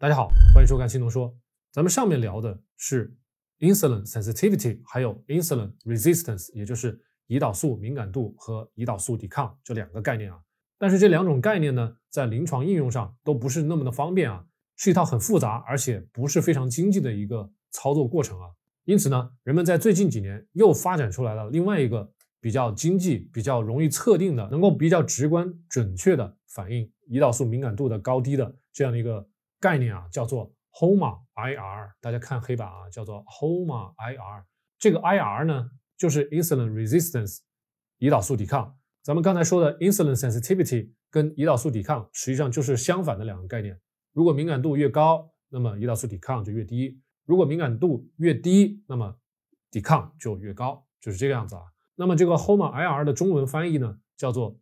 大家好，欢迎收看青龙说。咱们上面聊的是 insulin sensitivity，还有 insulin resistance，也就是胰岛素敏感度和胰岛素抵抗这两个概念啊。但是这两种概念呢，在临床应用上都不是那么的方便啊，是一套很复杂而且不是非常经济的一个操作过程啊。因此呢，人们在最近几年又发展出来了另外一个比较经济、比较容易测定的，能够比较直观准确的反映胰岛素敏感度的高低的这样的一个概念啊，叫做 HOMA-IR。大家看黑板啊，叫做 HOMA-IR。这个 IR 呢，就是 insulin resistance，胰岛素抵抗。咱们刚才说的 insulin sensitivity 跟胰岛素抵抗实际上就是相反的两个概念。如果敏感度越高，那么胰岛素抵抗就越低；如果敏感度越低，那么抵抗就越高，就是这个样子啊。那么这个 HOMA-IR 的中文翻译呢，叫做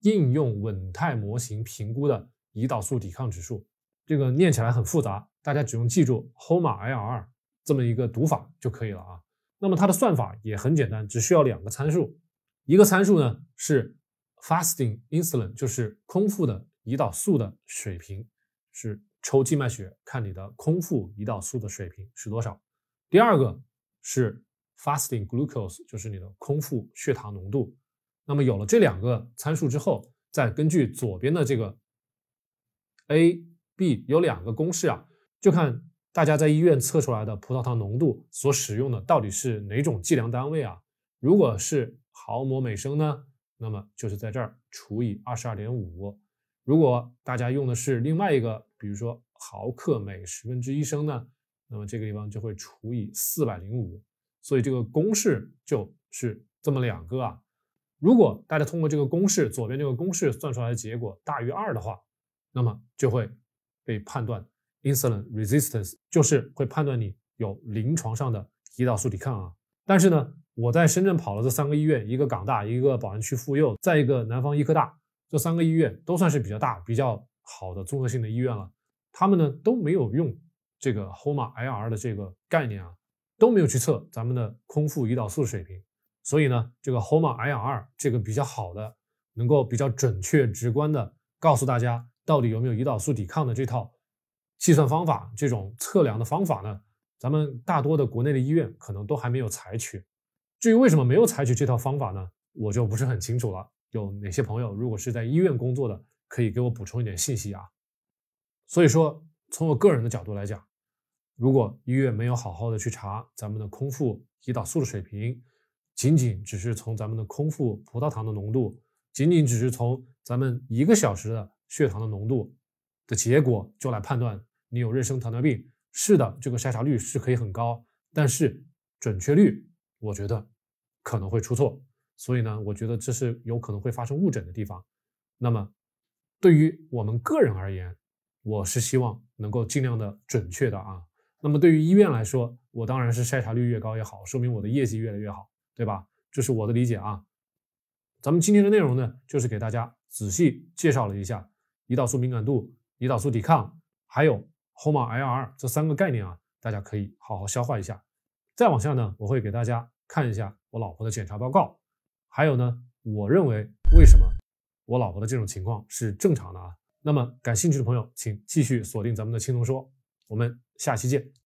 应用稳态模型评估的胰岛素抵抗指数。这个念起来很复杂，大家只用记住 HOMA-IR 这么一个读法就可以了啊。那么它的算法也很简单，只需要两个参数，一个参数呢是 fasting insulin，就是空腹的胰岛素的水平，是抽静脉血看你的空腹胰岛素的水平是多少。第二个是 fasting glucose 就是你的空腹血糖浓度，那么有了这两个参数之后，再根据左边的这个 A、B 有两个公式啊，就看大家在医院测出来的葡萄糖浓度所使用的到底是哪种计量单位啊？如果是毫摩每升呢，那么就是在这儿除以二十二点五；如果大家用的是另外一个，比如说毫克每十分之一升呢，那么这个地方就会除以四百零五。所以这个公式就是这么两个啊。如果大家通过这个公式，左边这个公式算出来的结果大于二的话，那么就会被判断 insulin resistance，就是会判断你有临床上的胰岛素抵抗啊。但是呢，我在深圳跑了这三个医院，一个港大，一个宝安区妇幼，再一个南方医科大，这三个医院都算是比较大、比较好的综合性的医院了。他们呢都没有用这个 HOMA-IR 的这个概念啊。都没有去测咱们的空腹胰岛素水平，所以呢，这个 HOMA-IR 这个比较好的，能够比较准确、直观的告诉大家到底有没有胰岛素抵抗的这套计算方法，这种测量的方法呢，咱们大多的国内的医院可能都还没有采取。至于为什么没有采取这套方法呢，我就不是很清楚了。有哪些朋友如果是在医院工作的，可以给我补充一点信息啊？所以说，从我个人的角度来讲。如果医院没有好好的去查咱们的空腹胰岛素的水平，仅仅只是从咱们的空腹葡萄糖的浓度，仅仅只是从咱们一个小时的血糖的浓度的结果就来判断你有妊娠糖尿病，是的，这个筛查率是可以很高，但是准确率我觉得可能会出错，所以呢，我觉得这是有可能会发生误诊的地方。那么对于我们个人而言，我是希望能够尽量的准确的啊。那么对于医院来说，我当然是筛查率越高越好，说明我的业绩越来越好，对吧？这是我的理解啊。咱们今天的内容呢，就是给大家仔细介绍了一下胰岛素敏感度、胰岛素抵抗，还有 HOMA-IR 这三个概念啊，大家可以好好消化一下。再往下呢，我会给大家看一下我老婆的检查报告，还有呢，我认为为什么我老婆的这种情况是正常的啊。那么感兴趣的朋友，请继续锁定咱们的青龙说。我们下期见。